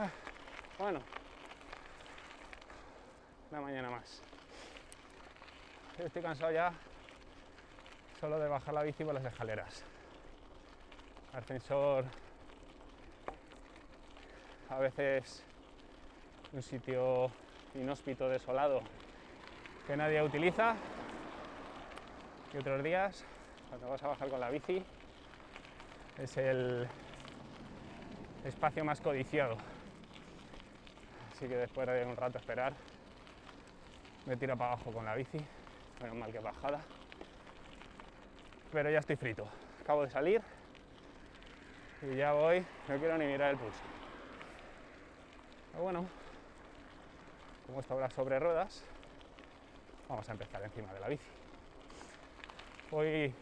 Ah, bueno, una mañana más. Estoy cansado ya solo de bajar la bici por las escaleras. Ascensor a veces un sitio inhóspito, desolado, que nadie utiliza. Y otros días, cuando vas a bajar con la bici, es el espacio más codiciado. Así que después de un rato esperar, me tiro para abajo con la bici, menos mal que bajada. Pero ya estoy frito. Acabo de salir y ya voy, no quiero ni mirar el pulso. Pero bueno, como esto ahora sobre ruedas, vamos a empezar encima de la bici. Hoy,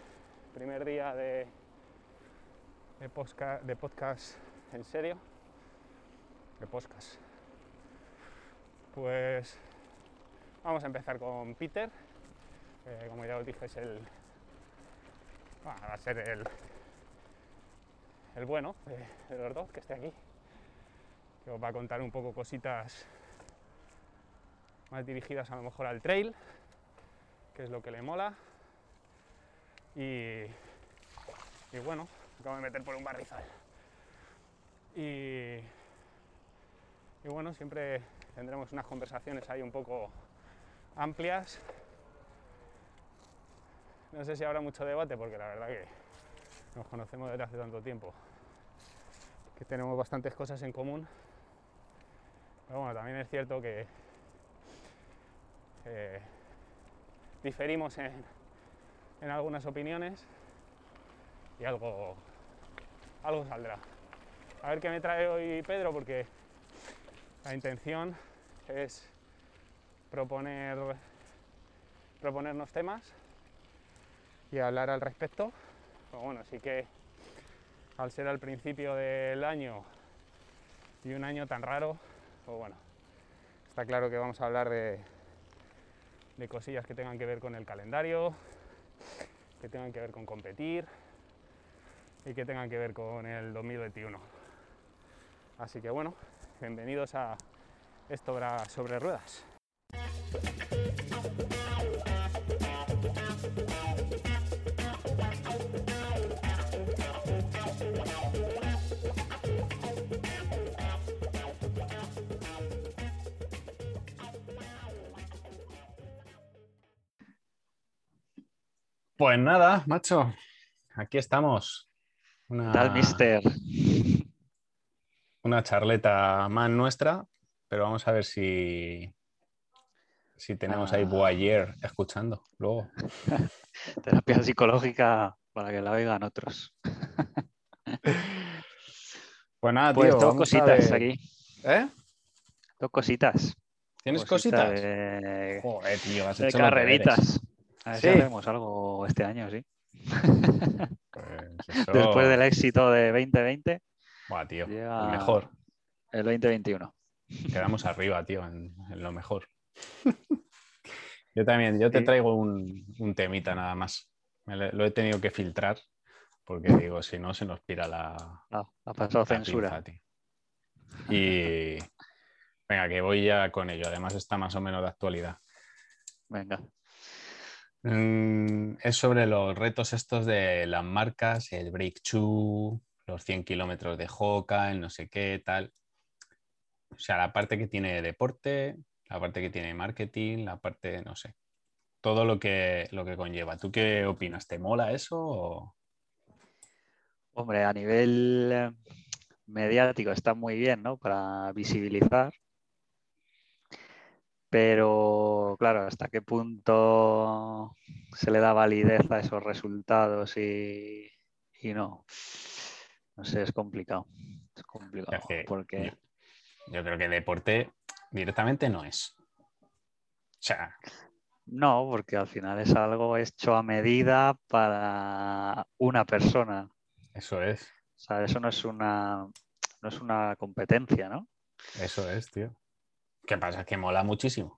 primer día de, de podcast en serio, de podcast. Pues vamos a empezar con Peter, como ya os dije es el, va a ser el, el bueno de los dos que esté aquí, que os va a contar un poco cositas más dirigidas a lo mejor al trail, que es lo que le mola. Y, y bueno, acabo de meter por un barrizal. Y, y bueno, siempre tendremos unas conversaciones ahí un poco amplias. No sé si habrá mucho debate, porque la verdad que nos conocemos desde hace tanto tiempo, que tenemos bastantes cosas en común. Pero bueno, también es cierto que eh, diferimos en, en, algunas opiniones y algo, algo saldrá. A ver qué me trae hoy Pedro, porque la intención es proponer, proponernos temas y hablar al respecto. Pero bueno, sí que al ser al principio del año y un año tan raro, pues bueno, está claro que vamos a hablar de, de cosillas que tengan que ver con el calendario, que tengan que ver con competir y que tengan que ver con el 2021. Así que bueno, bienvenidos a esto sobre ruedas. Pues nada, macho, aquí estamos. Una, Tal, mister. Una charleta más nuestra, pero vamos a ver si, si tenemos ahí Boyer escuchando luego. Terapia psicológica para que la oigan otros. pues nada, pues tío. Dos cositas aquí. ¿Eh? Dos cositas. ¿Tienes cositas? De... Joder, tío, has de hecho carreritas. A ver ¿Sí? si hacemos algo este año, sí. Pues eso... Después del éxito de 2020. Buah, tío, llega el mejor. El 2021. Quedamos arriba, tío, en, en lo mejor. yo también, yo te traigo un, un temita nada más. Me lo, lo he tenido que filtrar porque digo, si no se nos pira la, Ah, ha pasado la censura. pinza. Y venga, que voy ya con ello. Además está más o menos de actualidad. Venga. Mm, es sobre los retos estos de las marcas, el breakthrough, los 100 kilómetros de Hoka, el no sé qué, tal. O sea, la parte que tiene deporte, la parte que tiene marketing, la parte, no sé, todo lo que, lo que conlleva. ¿Tú qué opinas? ¿Te mola eso? Hombre, a nivel eh, mediático está muy bien, ¿no? Para visibilizar. Pero, claro, ¿hasta qué punto se le da validez a esos resultados y no? No sé, es complicado. Es complicado. Es que porque yo, yo creo que deporte directamente no es. O sea, no, porque al final es algo hecho a medida para una persona. eso es, O sea, eso no es una, no es una competencia, ¿no? eso es, tío. ¿Qué pasa? Que mola muchísimo.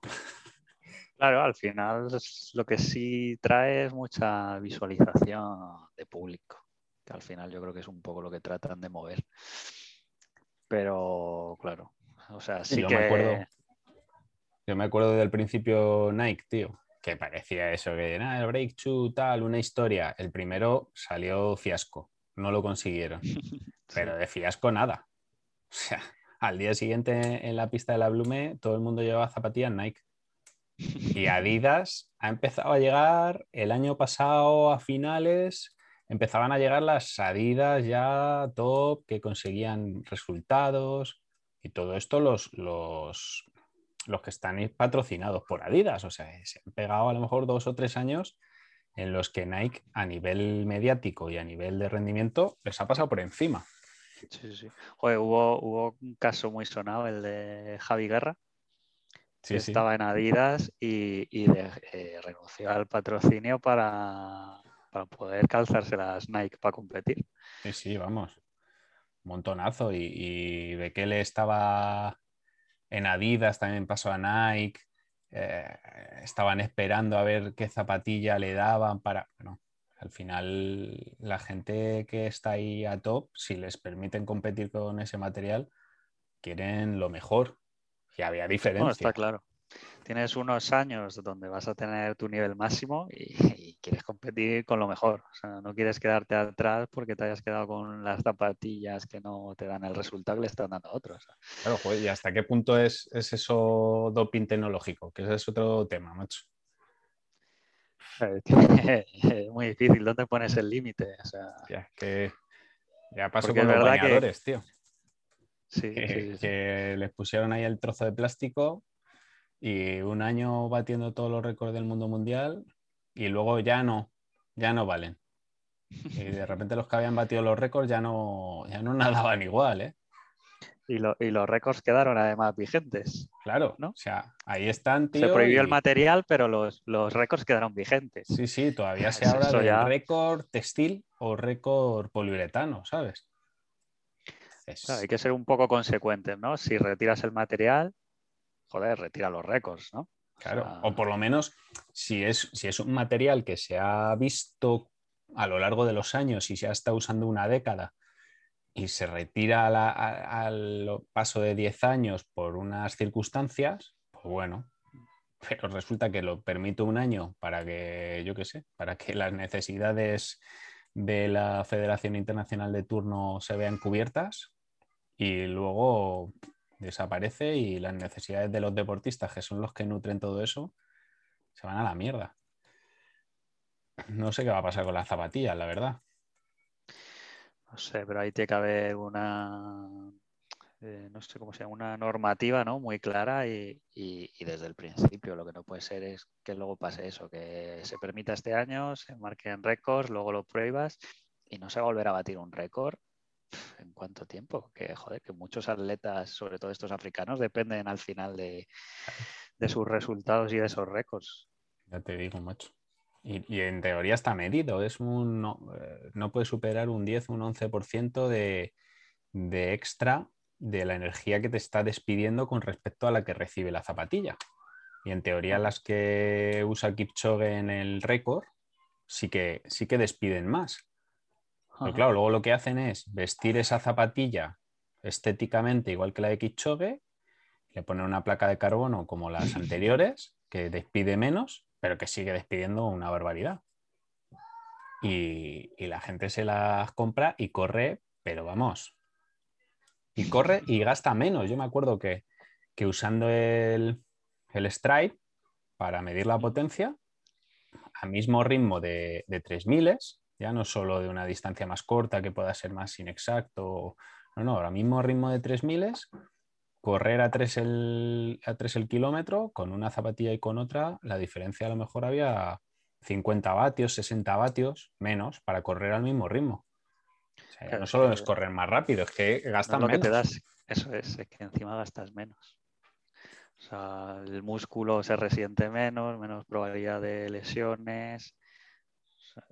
Claro, al final lo que sí trae es mucha visualización de público, que al final yo creo que es un poco lo que tratan de mover. Pero claro, o sea, sí yo que... me acuerdo. Yo me acuerdo del principio Nike, tío, que parecía eso, que nada, el breakthrough, tal, una historia. El primero salió fiasco, no lo consiguieron. Pero de fiasco nada. O sea, al día siguiente en la pista de la Blume todo el mundo llevaba zapatillas Nike. Y Adidas ha empezado a llegar el año pasado a finales, empezaban a llegar las Adidas ya top que conseguían resultados y todo esto los, los, los que están patrocinados por Adidas. O sea, se han pegado a lo mejor dos o tres años en los que Nike a nivel mediático y a nivel de rendimiento les ha pasado por encima. Sí, sí. Joder, hubo, hubo un caso muy sonado, el de Javi Guerra, Sí, que sí. estaba en Adidas y, y de- eh, renunció al patrocinio para, para poder calzarse las Nike para competir. Sí, sí, vamos. Montonazo. Y, y Bekele estaba en Adidas, también pasó a Nike. eh, estaban esperando a ver qué zapatilla le daban para. Bueno, al final, la gente que está ahí a top, si les permiten competir con ese material, quieren lo mejor. Y había diferencia. está claro. Tienes unos años donde vas a tener tu nivel máximo y, y quieres competir con lo mejor. O sea, no quieres quedarte atrás porque te hayas quedado con las zapatillas que no te dan el resultado que le están dando a otros. Claro, joder, ¿y hasta qué punto es, es eso doping tecnológico? Que ese es otro tema, macho. Es muy difícil. ¿Dónde pones el límite? O sea, Ya, que ya pasó con los que- bañadores, tío. sí, que, sí, sí. que les pusieron ahí el trozo de plástico y un año batiendo todos los récords del mundo mundial y luego ya no, ya no valen. Y de repente los que habían batido los récords ya no, ya no nadaban igual, ¿eh? Y, lo- y los récords quedaron además vigentes. Claro, ¿No? o sea, ahí están, tío. Se prohibió el material, pero los, los récords quedaron vigentes. Sí, sí, todavía se habla de ya- récord textil o récord poliuretano, ¿sabes? Es- Claro, hay que ser un poco consecuentes, ¿no? Si retiras el material, joder, retira los récords, ¿no? Claro, sea- o por lo menos si es, si es un material que se ha visto a lo largo de los años y se ha estado usando una década y se retira a la- a- al paso de 10 años por unas circunstancias, pues bueno, pero resulta que lo permite un año para que, yo qué sé, para que las necesidades de la Federación Internacional de Turno se vean cubiertas y luego desaparece y las necesidades de los deportistas, que son los que nutren todo eso, se van a la mierda. No sé qué va a pasar con las zapatillas, la verdad. No sé, pero ahí tiene que haber una, eh, no sé cómo se llama, una normativa, ¿no? Muy clara y, y- desde el principio. Lo que no puede ser es que luego pase eso, que se permita este año, se marquen récords, luego lo pruebas y no se va a volver a batir un récord. ¿En cuánto tiempo? Que joder, que muchos atletas, sobre todo estos africanos, dependen al final de, de sus resultados y de esos récords. Ya te digo, macho. Y, y en teoría está medido, es un, no, eh, no puede superar un 10 un 11% de, de extra de la energía que te está despidiendo con respecto a la que recibe la zapatilla. Y en teoría las que usa Kipchoge en el récord sí que, sí que despiden más. Pero claro, luego lo que hacen es vestir esa zapatilla estéticamente igual que la de Kipchoge, le ponen una placa de carbono como las anteriores, que despide menos, pero que sigue despidiendo una barbaridad. Y, y la gente se las compra y corre, pero vamos. Y corre y gasta menos. Yo me acuerdo que, que usando el, el Stride para medir la potencia, a mismo ritmo de, de 3000, ya no solo de una distancia más corta que pueda ser más inexacto, no, no, ahora mismo ritmo de 3000, correr a 3 el, a 3 el kilómetro con una zapatilla y con otra, la diferencia a lo mejor había 50 vatios, 60 vatios menos para correr al mismo ritmo. O sea, ya Claro, no solo es correr más rápido, es que No gastan es lo que menos. te das, eso es, es que encima gastas menos. O sea, el músculo se resiente menos, menos probabilidad de lesiones.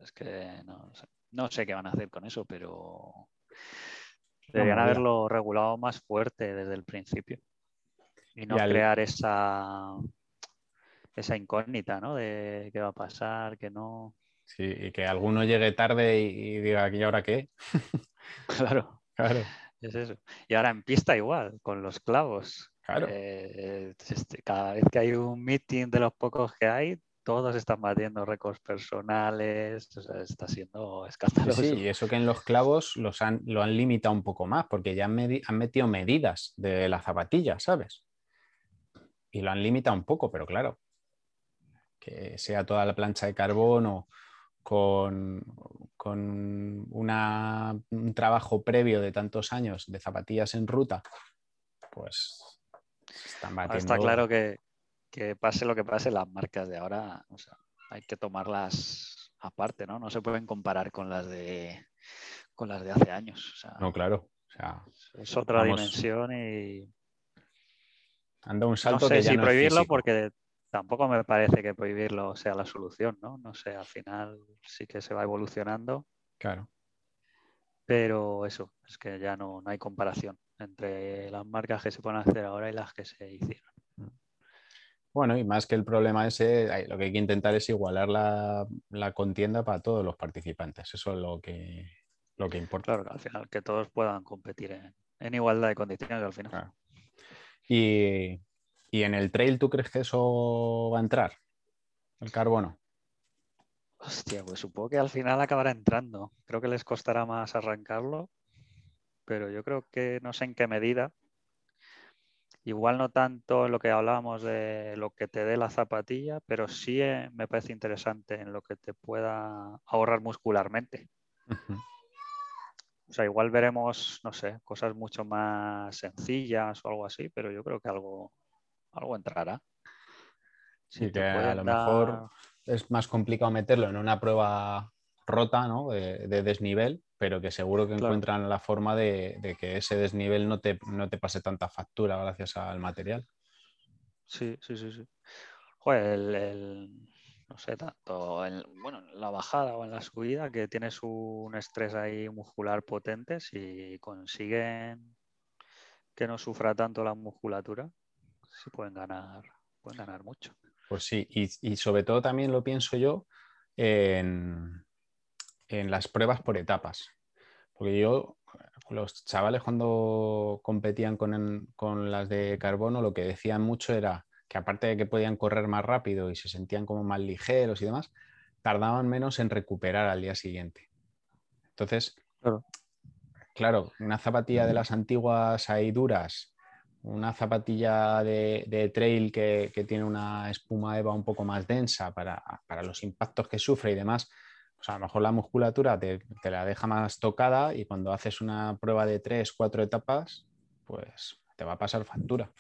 Es que no, sé- no sé qué van a hacer con eso, pero deberían haberlo regulado más fuerte desde el principio. Y no Y al- crear esa, esa incógnita, ¿no? De qué va a pasar, que no. Sí, y que alguno llegue tarde y, y diga, ¿y ahora qué? Claro. Claro. Es eso. Y ahora en pista igual, con los clavos. Claro. Eh, este, cada vez que hay un meeting de los pocos que hay, todos están batiendo récords personales. O sea, está siendo escandaloso. sí, y eso que en los clavos los han, lo han limitado un poco más, porque ya han, metido medidas de la zapatilla, ¿sabes? Y lo han limitado un poco, pero claro, que sea toda la plancha de carbono con, con una- un trabajo previo de tantos años de zapatillas en ruta, pues están batiendo. está claro que, que pase lo que pase, las marcas de ahora, o sea, hay que tomarlas aparte, ¿no? No se pueden comparar con las de con las de hace años. O sea, No, claro. O sea, es otra vamos, dimensión y han dado un no salto sé que ya si no prohibirlo porque tampoco me parece que prohibirlo sea la solución, ¿no? No sé, al final sí que se va evolucionando, Claro. pero eso, es que ya no, no hay comparación entre las marcas que se pueden hacer ahora y las que se hicieron. Bueno, y más que el problema ese, lo que hay que intentar es igualar la, la contienda para todos los participantes. Eso es lo que, lo que importa. Claro, al final que todos puedan competir en, en igualdad de condiciones al final. Claro. Y, y en el trail, ¿tú crees que eso va a entrar? El carbono. Hostia, pues supongo que al final acabará entrando. Creo que les costará más arrancarlo, pero yo creo que no sé en qué medida. Igual no tanto en lo que hablábamos de lo que te dé la zapatilla, pero sí eh, me parece interesante en lo que te pueda ahorrar muscularmente. O sea, igual veremos, no sé, cosas mucho más sencillas o algo así, pero yo creo que algo, algo entrará. Sí, que a lo mejor es más complicado meterlo en una prueba rota, ¿no? De, de desnivel, pero que seguro que Claro. encuentran la forma de, de que ese desnivel no te, no te pase tanta factura gracias al material. Sí, sí, sí, sí. Joder, el, el- no sé, tanto en, bueno, en la bajada o en la subida, que tienes un estrés ahí muscular potente, si consiguen que no sufra tanto la musculatura, sí pueden ganar, pueden ganar mucho. Pues sí, y, y sobre todo también lo pienso yo en, en las pruebas por etapas. Porque yo, los chavales cuando competían con, el- con las de carbono, lo que decían mucho era que aparte de que podían correr más rápido y se sentían como más ligeros y demás, tardaban menos en recuperar al día siguiente. Entonces, Claro. claro, una zapatilla de las antiguas ahí duras, una zapatilla de, de trail que, que tiene una espuma EVA un poco más densa para, para los impactos que sufre y demás, pues a lo mejor la musculatura te, te la deja más tocada y cuando haces una prueba de tres, cuatro etapas, pues te va a pasar factura.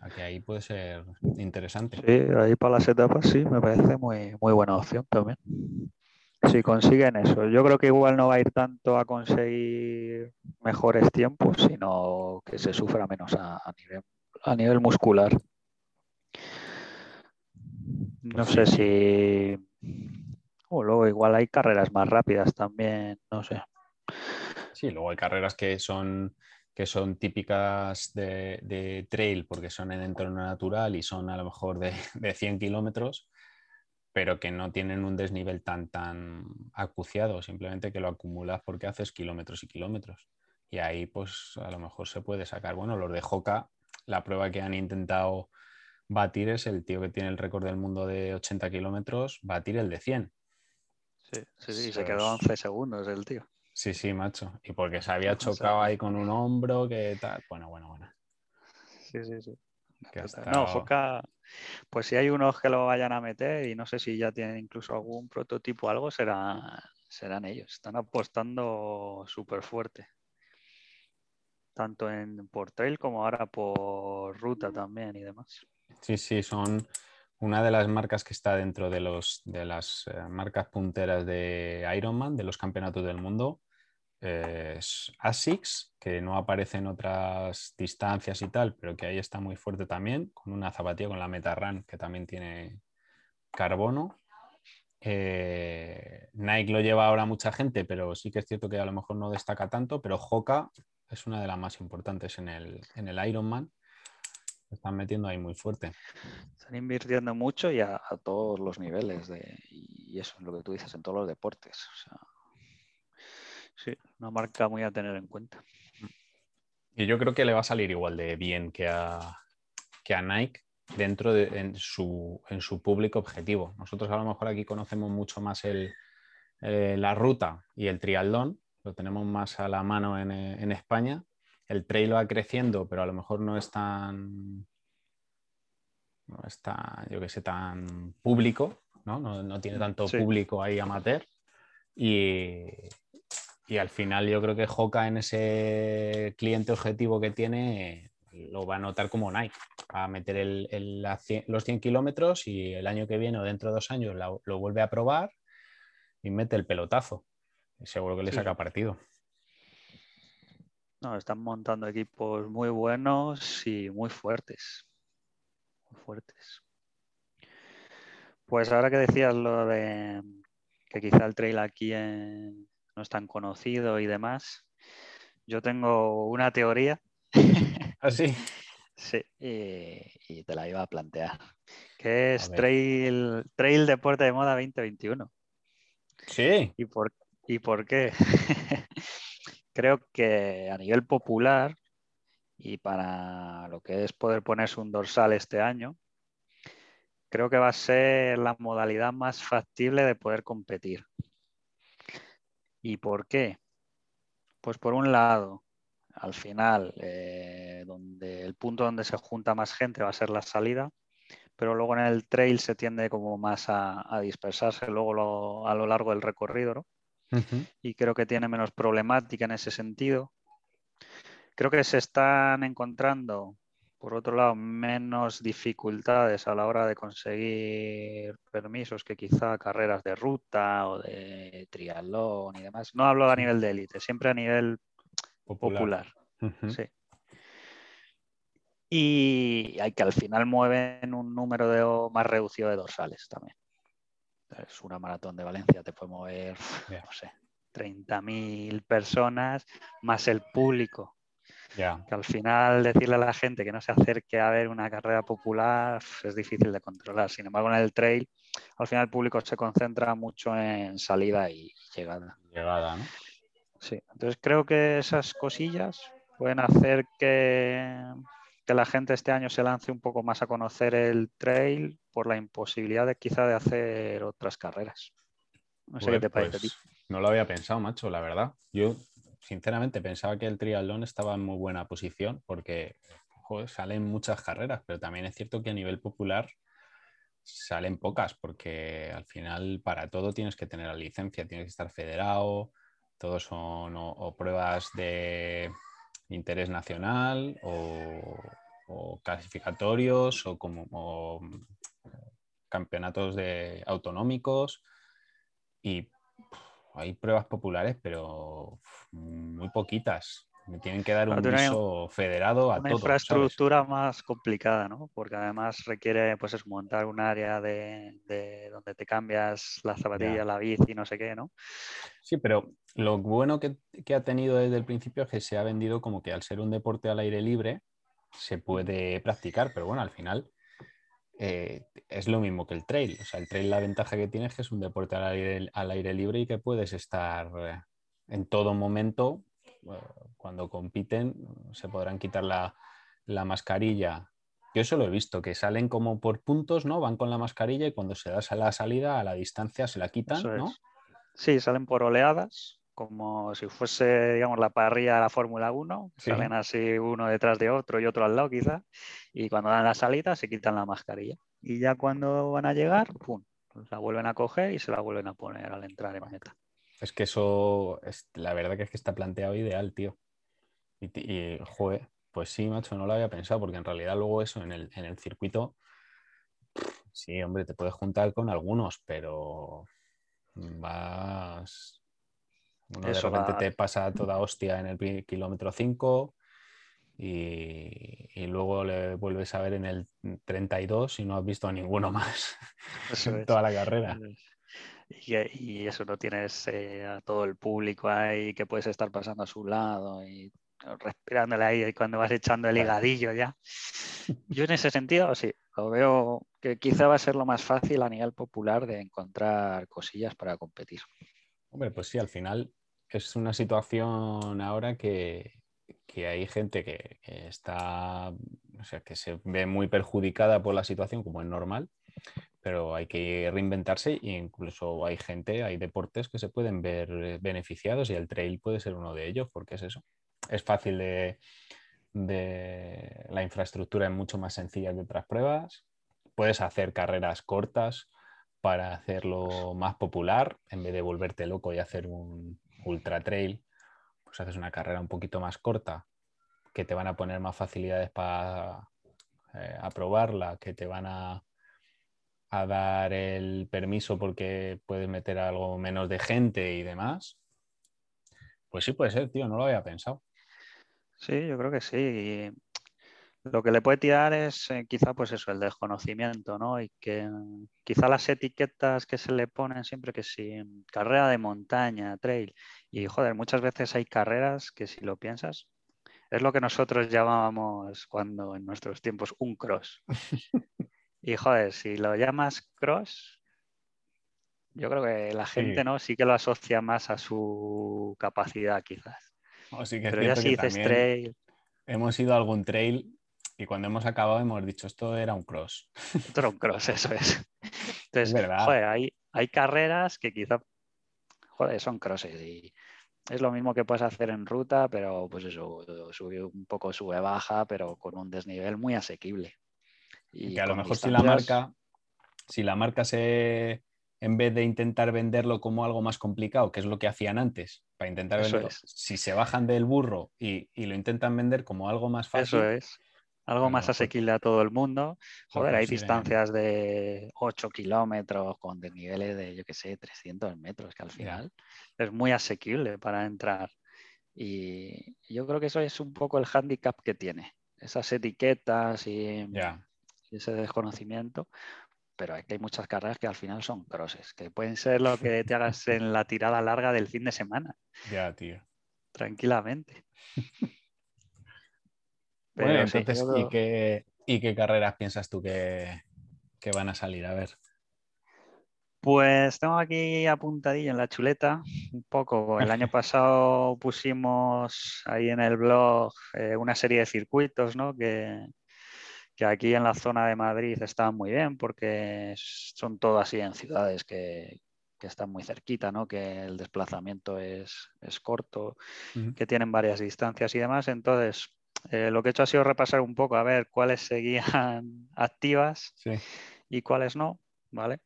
A que ahí puede ser interesante. Sí, ahí para las etapas sí, me parece muy, muy buena opción también. Si consiguen eso, yo creo que igual no va a ir tanto a conseguir mejores tiempos, sino que se sufra menos a, a nivel, a nivel muscular. No sé si... O luego igual hay carreras más rápidas también, no sé. Sí, luego hay carreras que son, que son típicas de, trail porque son en entorno natural y son a lo mejor de, de 100 kilómetros, pero que no tienen un desnivel tan, tan acuciado, simplemente que lo acumulas porque haces kilómetros y kilómetros. Y ahí pues a lo mejor se puede sacar. Bueno, los de Joca, la prueba que han intentado batir es el tío que tiene el récord del mundo de 80 kilómetros, batir el de 100. Sí, sí, sí, se quedó 11 segundos el tío. Sí, sí, macho. Y porque se había chocado ahí con un hombro, que tal. Bueno, bueno, bueno. Sí, sí, sí. Ha No, estado- Joca, pues si hay unos que lo vayan a meter y no sé si ya tienen incluso algún prototipo o algo, será, serán ellos. Están apostando súper fuerte. Tanto en por trail como ahora por ruta también y demás. Sí, sí, son una de las marcas que está dentro de, los, de las eh, marcas punteras de Ironman, de los campeonatos del mundo. Eh, es ASICS, que no aparece en otras distancias y tal, pero que ahí está muy fuerte también, con una zapatilla con la Metarran, que también tiene carbono. Eh, Nike lo lleva ahora mucha gente, pero sí que es cierto que a lo mejor no destaca tanto, pero Hoka es una de las más importantes en el, en el Ironman. Están metiendo ahí muy fuerte. Están invirtiendo mucho y a, a todos los niveles. De, y eso es lo que tú dices en todos los deportes. O sea, sí, una marca muy a tener en cuenta. Y yo creo que le va a salir igual de bien que a, que a Nike dentro de en su, en su público objetivo. Nosotros a lo mejor aquí conocemos mucho más el, eh, la ruta y el triatlón, lo tenemos más a la mano en, eh, en España. El trail va creciendo, pero a lo mejor no es tan, no es tan, yo que sé, tan público, ¿no? No, no tiene tanto Sí. público ahí amateur. Y, y al final yo creo que Hoka en ese cliente objetivo que tiene lo va a notar como Nike. Va a meter el- los 100 kilómetros y el año que viene o dentro de dos años lo vuelve a probar y mete el pelotazo. Y seguro que le Sí, saca partido. No, están montando equipos muy buenos y muy fuertes. Muy fuertes. Pues ahora que decías lo de que quizá el trail aquí no es tan conocido y demás, yo tengo una teoría, Así. sí, y, y te la iba a plantear, que es trail, trail Deporte de Moda 2021. Sí. ¿Y por, ¿Y por qué? Creo que a nivel popular y para lo que es poder ponerse un dorsal este año, creo que va a ser la modalidad más factible de poder competir. ¿Y por qué? Pues por un lado, al final, eh, donde el punto donde se junta más gente va a ser la salida, pero luego en el trail se tiende como más a, dispersarse luego a lo largo del recorrido, ¿no? Y creo que tiene menos problemática en ese sentido. Creo que se están encontrando, por otro lado, menos dificultades a la hora de conseguir permisos que quizá carreras de ruta o de triatlón y demás. No hablo a nivel de élite, siempre a nivel Popular. Sí. Y hay que al final mueven un número de, más reducido de dorsales también. Es una maratón de Valencia, te puede mover, no sé, 30.000 personas más el público. Ya. Que al final decirle a la gente que no se acerque a ver una carrera popular es difícil de controlar. Sin embargo, en el trail, al final el público se concentra mucho en salida y llegada. Llegada, ¿no? Sí, entonces creo que esas cosillas pueden hacer que, que la gente este año se lance un poco más a conocer el trail por la imposibilidad de quizá de hacer otras carreras. No sé qué te parece a ti. pues, No lo había pensado, macho, la verdad. Yo, sinceramente, pensaba que el triatlón estaba en muy buena posición porque joder, salen muchas carreras, pero también es cierto que a nivel popular salen pocas porque al final para todo tienes que tener la licencia, tienes que estar federado, todos son o, o pruebas de interés nacional o, clasificatorios o como campeonatos de autonómicos y hay pruebas populares, pero muy poquitas. Me tienen que dar un viso federado a Una todo. ¿sabes? infraestructura más complicada, ¿no? Porque además requiere pues es montar un área de, de donde te cambias la zapatilla, Ya. la bici, no sé qué, ¿no? Sí, pero lo bueno que, que ha tenido desde el principio es que se ha vendido como que al ser un deporte al aire libre se puede practicar, pero bueno, al final eh, es lo mismo que el trail. O sea, el trail la ventaja que tiene es que es un deporte al aire, al aire libre y que puedes estar eh, en todo momento. Cuando compiten se podrán quitar la, la mascarilla. Yo eso lo he visto, que salen como por puntos, ¿no? Van con la mascarilla y cuando se da la salida a la distancia se la quitan, Eso ¿no? es. Sí, salen por oleadas, como si fuese, digamos, la parrilla de la Fórmula 1. Sí. Salen así uno detrás de otro y otro al lado, quizá. Y cuando dan la salida, se quitan la mascarilla. Y ya cuando van a llegar, ¡pum! La vuelven a coger y se la vuelven a poner al entrar en meta. Es que eso, es, la verdad que es que está planteado ideal, tío. Y, y, joder, pues sí, macho, no lo había pensado, porque en realidad luego eso en el, en el circuito, sí, hombre, te puedes juntar con algunos, pero vas... Uno de Eso repente va- te pasa toda hostia en el kilómetro 5 y, y luego le vuelves a ver en el 32 y no has visto a ninguno más en toda la carrera. Y, y eso no tienes eh, a todo el público ahí que puedes estar pasando a su lado y respirándole ahí cuando vas echando el higadillo ya. Yo en ese sentido sí, lo veo que quizá va a ser lo más fácil a nivel popular de encontrar cosillas para competir. Hombre, pues sí, al final es una situación ahora que, que hay gente que, que está, o sea, que se ve muy perjudicada por la situación, como es normal, pero hay que reinventarse e incluso hay gente, hay deportes que se pueden ver eh, beneficiados y el trail puede ser uno de ellos, porque es eso. Es fácil de, de la infraestructura es mucho más sencilla que otras pruebas. Puedes hacer carreras cortas para hacerlo más popular en vez de volverte loco y hacer un ultra trail. Pues haces una carrera un poquito más corta que te van a poner más facilidades para eh, aprobarla, que te van a, a dar el permiso porque puedes meter algo menos de gente y demás. Pues sí puede ser, tío, no lo había pensado. Sí, yo creo que sí. Y lo que le puede tirar es eh, quizá pues eso, el desconocimiento, ¿no? Y que quizá las etiquetas que se le ponen siempre que si carrera de montaña, trail. Y joder, muchas veces hay carreras que si lo piensas, es lo que nosotros llamábamos cuando en nuestros tiempos un cross. Y joder, si lo llamas cross, yo creo que la gente Sí. no sí que lo asocia más a su capacidad quizás. Sí que Pero ya si dices trail, hemos ido a algún trail y cuando hemos acabado hemos dicho esto era un cross. esto era un cross, eso es. Entonces, joder, hay, hay carreras que quizá, joder, son crosses y es lo mismo que puedes hacer en ruta, pero pues eso, sube un poco, sube, baja, pero con un desnivel muy asequible. Y que a lo mejor si la marca, si la marca se, en vez de intentar venderlo como algo más complicado, que es lo que hacían antes, para intentar Eso venderlo, es. si se bajan del burro y, y lo intentan vender como algo más fácil, Eso es. Algo más asequible a todo el mundo. Joder, hay distancias de 8 kilómetros con desniveles de, yo qué sé, 300 metros, que al Ya. final es muy asequible para entrar. Y yo creo que eso es un poco el hándicap que tiene. Esas etiquetas y, ya, y ese desconocimiento. Pero es que hay muchas carreras que al final son crosses, que pueden ser lo que te hagas en la tirada larga del fin de semana, ya, tío. tranquilamente. Bueno, sí, entonces, ¿y, qué, y qué carreras piensas tú que, que van a salir? A ver. Pues tengo aquí apuntadillo en la chuleta un poco. El año pasado pusimos ahí en el blog eh, una serie de circuitos, ¿no? Que, que aquí en la zona de Madrid están muy bien porque son todo así en ciudades que, que están muy cerquita, ¿no? Que el desplazamiento es, es corto, que tienen varias distancias y demás. Entonces, eh, lo que he hecho ha sido repasar un poco a ver cuáles seguían activas Sí. y cuáles no, ¿vale?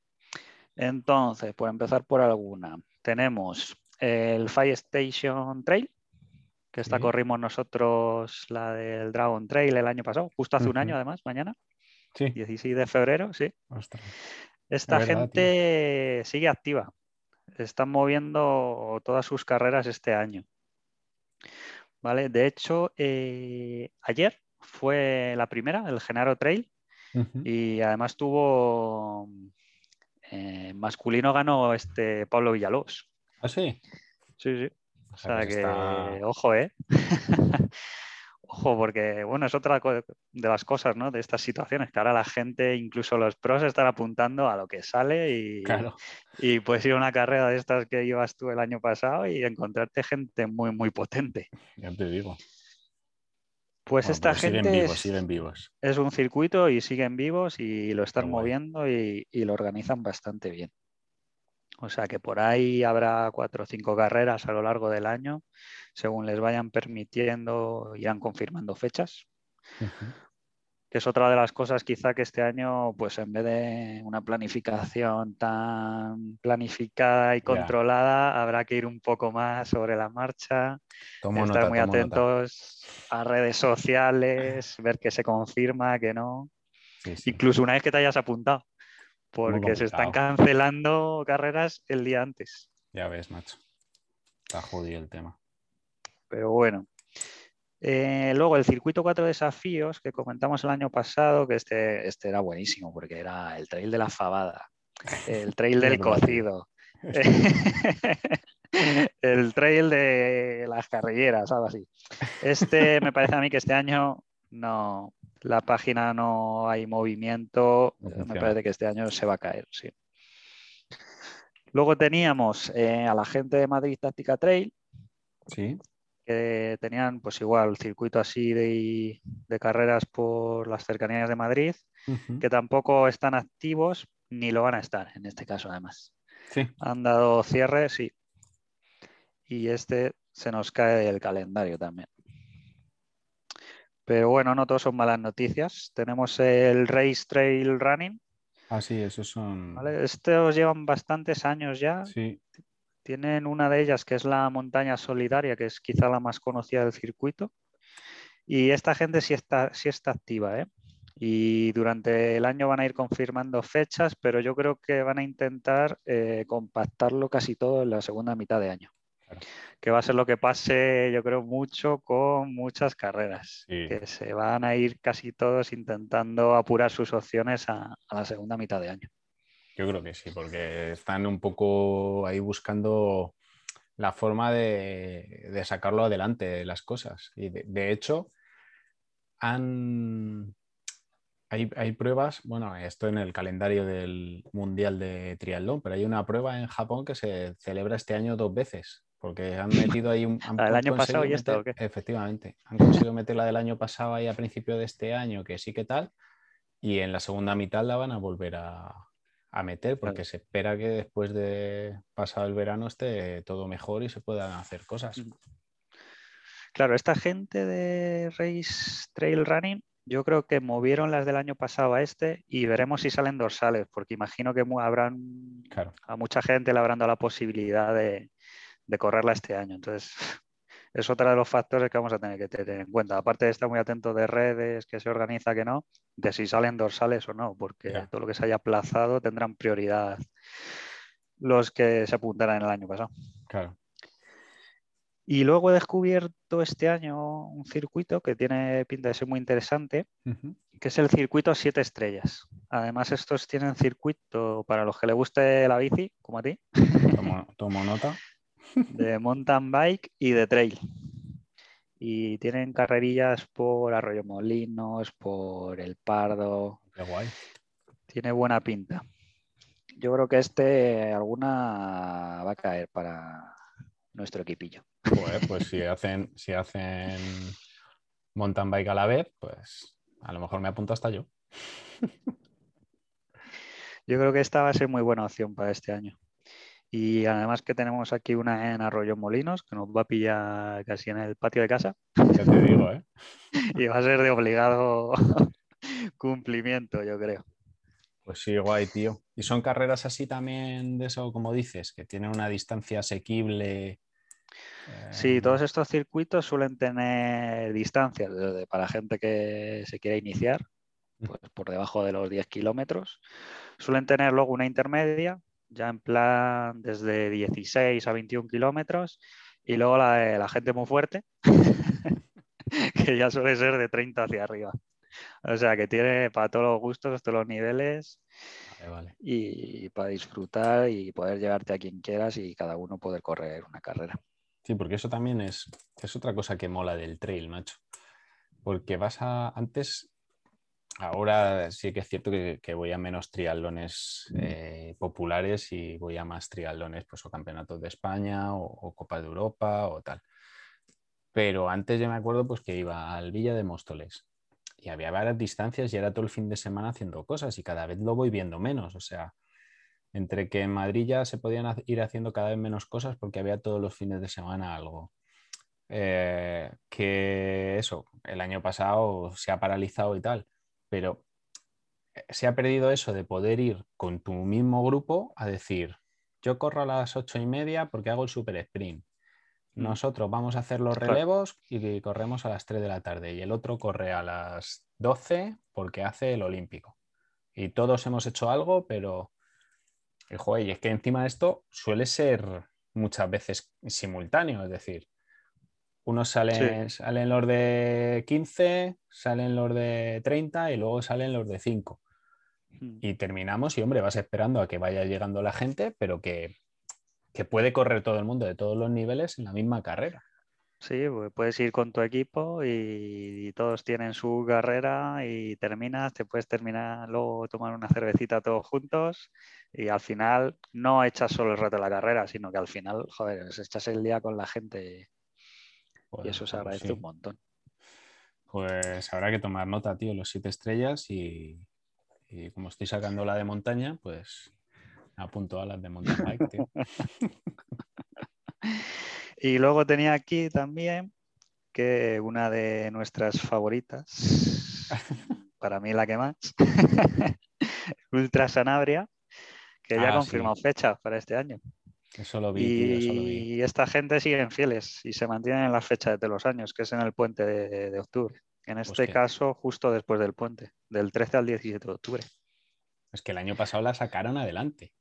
Entonces, por empezar por alguna, tenemos el Fire Station Trail, que esta Sí. corrimos nosotros la del Dragon Trail el año pasado, justo hace un año además, mañana, Sí. 16 de febrero, sí. Ostras. Esta verdad, tío. gente sigue activa, están moviendo todas sus carreras este año. ¿Vale? De hecho, eh, ayer fue la primera, el Genaro Trail, y además tuvo eh, masculino ganó este Pablo Villalobos. ¿Ah, sí? Sí, sí. O sea, que está- ojo, ¿eh? ojo, porque bueno, es otra de las cosas, ¿no? De estas situaciones, que ahora la gente, incluso los pros, están apuntando a lo que sale y, Claro. y puedes ir a una carrera de estas que llevas tú el año pasado y encontrarte gente muy, muy potente. Ya te digo. Pues Bueno, esta pero siguen gente vivos, es- siguen vivos. es un circuito y siguen vivos y lo están moviendo y, y lo organizan bastante bien. O sea que por ahí habrá cuatro o cinco carreras a lo largo del año. Según les vayan permitiendo, irán confirmando fechas. Que es otra de las cosas quizá que este año, pues en vez de una planificación tan planificada y controlada, habrá que ir un poco más sobre la marcha Tomo estar nota, muy nota. atentos a redes sociales, ver que se confirma, que no. Sí, sí. Incluso una vez que te hayas apuntado, porque se están cancelando carreras el día antes. Ya ves, macho. Está jodido el tema. Pero bueno. Eh, luego el circuito 4 desafíos que comentamos el año pasado, que este, este era buenísimo porque era el trail de la fabada, el trail del cocido, el trail de las carrilleras, algo así. Este me parece a mí que este año no, la página no hay movimiento, No eh, me parece que este año se va a caer, sí. Luego teníamos eh, a la gente de Madrid Táctica Trail, Sí. que tenían pues igual circuito así de, de carreras por las cercanías de Madrid, que tampoco están activos ni lo van a estar en este caso además. Sí, Han dado cierre, sí. Y este se nos cae del calendario también. Pero bueno, no todos son malas noticias. Tenemos el Race Trail Running. así, esos son. ¿vale? Estos llevan bastantes años ya. Sí, Tienen una de ellas que es la montaña solidaria, que es quizá la más conocida del circuito. Y esta gente sí está, sí está activa, ¿eh? Y durante el año van a ir confirmando fechas, pero yo creo que van a intentar eh, compactarlo casi todo en la segunda mitad de año. Que va a ser lo que pase, yo creo, mucho con muchas carreras. Sí. Que se van a ir casi todos intentando apurar sus opciones a- a la segunda mitad de año. yo creo que sí, porque están un poco ahí buscando la forma de, de sacarlo adelante las cosas. Y de, de hecho, han, hay, hay pruebas, bueno, esto en el calendario del Mundial de Triatlón, pero hay una prueba en Japón que se celebra este año dos veces, porque han metido ahí un... han- ¿La del han año pasado y esta o meter- qué? Efectivamente, han conseguido meter la del año pasado ahí a principio de este año, que sí que tal, y en la segunda mitad la van a volver a, a meter, porque se espera que después de pasado el verano esté todo mejor y se puedan hacer cosas. Mm. Claro, esta gente de Race Trail Running, yo creo que movieron las del año pasado a este y veremos si salen dorsales, porque imagino que habrán Claro, a mucha gente le habrán dado la posibilidad de, de correrla este año. Entonces, es otro de los factores que vamos a tener que tener en cuenta. Aparte de estar muy atento de redes, que se organiza, que no, de si salen dorsales o no, porque todo lo que se haya aplazado tendrán prioridad los que se apuntarán en el año pasado. claro. Y luego he descubierto este año un circuito que tiene pinta de ser muy interesante, que es el circuito 7 estrellas. Además, estos tienen circuito para los que le guste la bici, como a ti, Tomo, tomo nota. de mountain bike y de trail. Y tienen carrerillas por Arroyo Molinos, por El Pardo. Qué guay. Tiene buena pinta. Yo creo que este alguna va a caer para nuestro equipillo. Joder, pues si hacen, si hacen mountain bike a la vez, pues a lo mejor me apunto hasta yo. Yo creo que esta va a ser muy buena opción para este año. Y además que tenemos aquí una en Arroyo Molinos, que nos va a pillar casi en el patio de casa Ya te digo, ¿eh? y va a ser de obligado cumplimiento, yo creo. Pues sí, guay, tío. Y son carreras así también de eso, como dices, que tienen una distancia asequible. Sí, eh, todos estos circuitos suelen tener distancias desde- para gente que se quiere iniciar, pues por debajo de los 10 kilómetros. Suelen tener luego una intermedia, ya en plan desde 16 a 21 kilómetros, y luego la de la gente muy fuerte, que ya suele ser de 30 hacia arriba. O sea que tiene para todos los gustos, todos los niveles Vale, vale. y para disfrutar y poder llevarte a quien quieras y cada uno poder correr una carrera. Sí, porque eso también es, es otra cosa que mola del trail, macho. Porque vas a. Antes, ahora sí que es cierto que, que voy a menos triatlones eh, populares y voy a más triatlones, pues o campeonatos de España o, o Copa de Europa o tal. Pero antes yo me acuerdo pues que iba al Villa de Móstoles y había varias distancias y era todo el fin de semana haciendo cosas y cada vez lo voy viendo menos. O sea, entre que en Madrid ya se podían ir haciendo cada vez menos cosas porque había todos los fines de semana algo. Eh, que eso, el año pasado se ha paralizado y tal, pero eh, se ha perdido eso de poder ir con tu mismo grupo a decir, yo corro a las ocho y media porque hago el super sprint. Mm. Nosotros vamos a hacer los relevos y corremos a las 3 de la tarde y el otro corre a las 12 porque hace el olímpico. Y todos hemos hecho algo, pero y, joder, y es que encima de esto suele ser muchas veces simultáneo, es decir, unos salen, salen los de 15, salen los de 30 y luego salen los de 5. Mm. Y terminamos y, hombre, vas esperando a que vaya llegando la gente, pero que, que puede correr todo el mundo de todos los niveles en la misma carrera. Sí, pues puedes ir con tu equipo y, y todos tienen su carrera y terminas, te puedes terminar, luego tomar una cervecita todos juntos y al final no echas solo el rato de la carrera, sino que al final, joder, echas el día con la gente y eso se agradece un montón. Pues habrá que tomar nota, tío, los siete estrellas y, como estoy sacando la de montaña, pues apunto a las de mountain bike, tío. y luego tenía aquí también que una de nuestras favoritas, para mí la que más, Ultra Sanabria, que ya ha ah, confirmado fecha para este año. Eso lo vi, y... Y esta gente siguen fieles y se mantienen en la fecha de los años, que es en el puente de, octubre. En pues este caso, justo después del puente, del 13 al 17 de octubre. Es que el año pasado la sacaron adelante.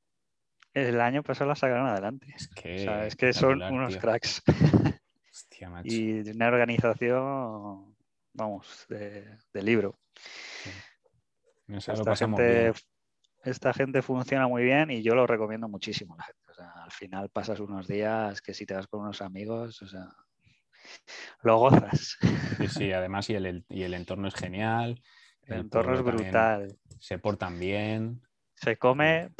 El año pasado la sacaron adelante. Es que, es que son unos cracks. Hostia, macho. Y una organización, vamos, de, libro. Esta, gente, esta gente funciona muy bien y yo lo recomiendo muchísimo a la gente al final pasas unos días que si te vas con unos amigos, o sea, lo gozas. Sí, sí, además y el, y el entorno es genial. El, entorno es brutal. Se portan bien. Se come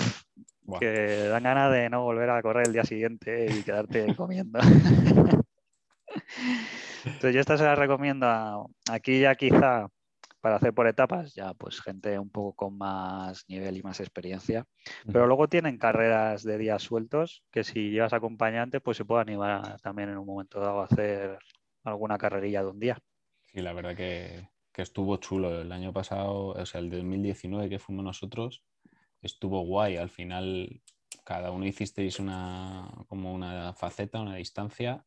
que dan ganas de no volver a correr el día siguiente y quedarte comiendo. Entonces yo esta se la recomiendo aquí ya quizá para hacer por etapas, ya pues gente un poco con más nivel y más experiencia. Pero luego tienen carreras de días sueltos que si llevas acompañante, pues se puede animar también en un momento dado a hacer alguna carrerilla de un día. Sí, la verdad que, estuvo chulo. El año pasado, o sea, el 2019 que fuimos nosotros, estuvo guay. Al final, cada uno hicisteis una, como una faceta, una distancia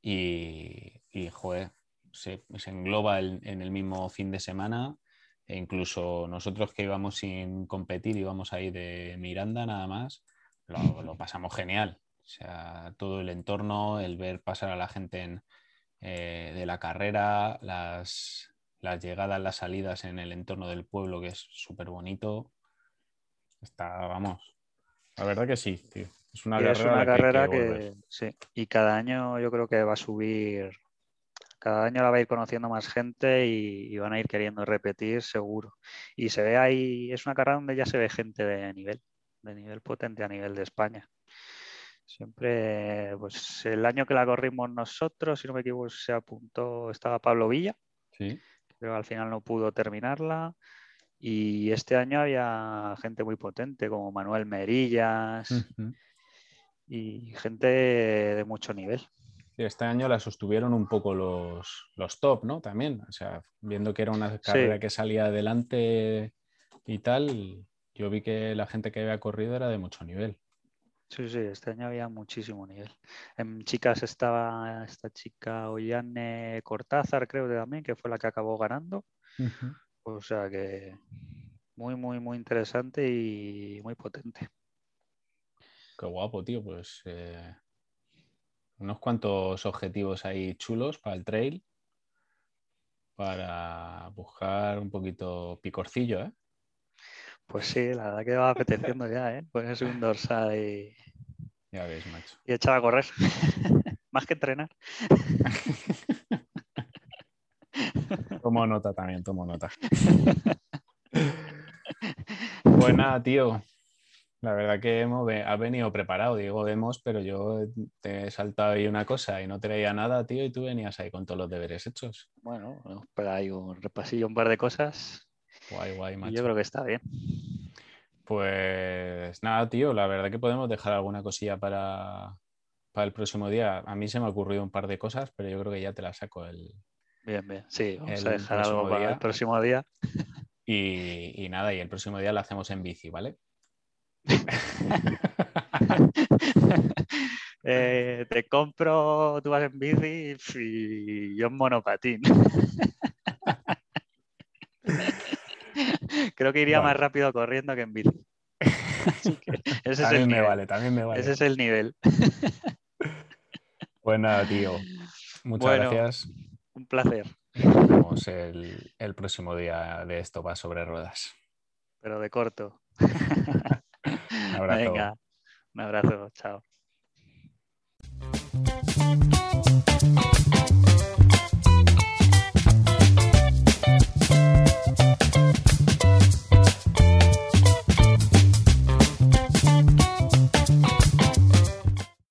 y, y joder, se, engloba en el mismo fin de semana. E incluso nosotros que íbamos sin competir, íbamos ahí de Miranda nada más, lo, pasamos genial. O sea, todo el entorno, el ver pasar a la gente eh, de la carrera, las, las llegadas, las salidas en el entorno del pueblo, que es súper bonito. Está, vamos, la verdad que sí, Es una, carrera, que, sí. Y cada año yo creo que va a subir cada año la va a ir conociendo más gente y, van a ir queriendo repetir seguro. Y se ve ahí, es una carrera donde ya se ve gente de nivel, de nivel potente a nivel de España. Siempre, pues el año que la corrimos nosotros, si no me equivoco, se apuntó, estaba Pablo Villa, sí. pero al final no pudo terminarla. Y este año había gente muy potente como Manuel Merillas y gente de mucho nivel este año la sostuvieron un poco los, los top, ¿no? También, o sea, viendo que era una carrera que salía adelante y tal, yo vi que la gente que había corrido era de mucho nivel. Sí, sí, este año había muchísimo nivel. En chicas estaba esta chica Ollane Cortázar, creo que también, que fue la que acabó ganando. O sea que muy, muy, muy interesante y muy potente. Qué guapo, tío. Pues eh, unos cuantos objetivos ahí chulos para el trail, para buscar un poquito picorcillo, ¿eh? Pues sí, la verdad que va apeteciendo ya, ¿eh? Ponerse un dorsal y... Ya ves, macho. Y echar a correr. Más que entrenar. tomo nota también, tomo nota. Pues nada, tío. La verdad que hemos, ha venido preparado, digo, vemos, pero yo te he saltado ahí una cosa y no traía nada, tío, y tú venías ahí con todos los deberes hechos. Bueno, pero hay un repasillo, un par de cosas. Guay, guay, macho. yo creo que está bien. Pues nada, tío, la verdad que podemos dejar alguna cosilla para, para el próximo día. A mí se me ha ocurrido un par de cosas, pero yo creo que ya te la saco el. Bien, bien. Sí, vamos a dejar algo para el próximo día. Y, y nada, y el próximo día lo hacemos en bici, ¿vale? Eh, te compro, tú vas en bici y yo en monopatín. Creo que iría más rápido corriendo que en bici. ese también me vale, también me vale. Ese es el nivel. Pues nada, tío. Muchas gracias. Un placer. Nos vemos el, el próximo día de esto va sobre ruedas. Pero de corto. Un abrazo. Venga, un abrazo, chao.